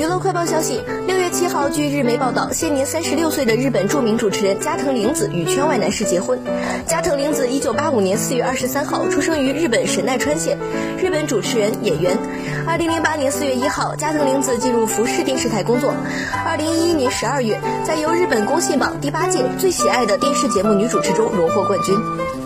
娱乐快报消息：六月七号，据日媒报道，现年三十六岁的日本著名主持人加藤绫子与圈外男士结婚。加藤绫子一九八五年四月二十三号出生于日本神奈川县，日本主持人、演员。二零零八年四月一号，加藤绫子进入福士电视台工作。二零一一年十二月，在由日本公信榜第八届最喜爱的电视节目女主持中荣获冠军。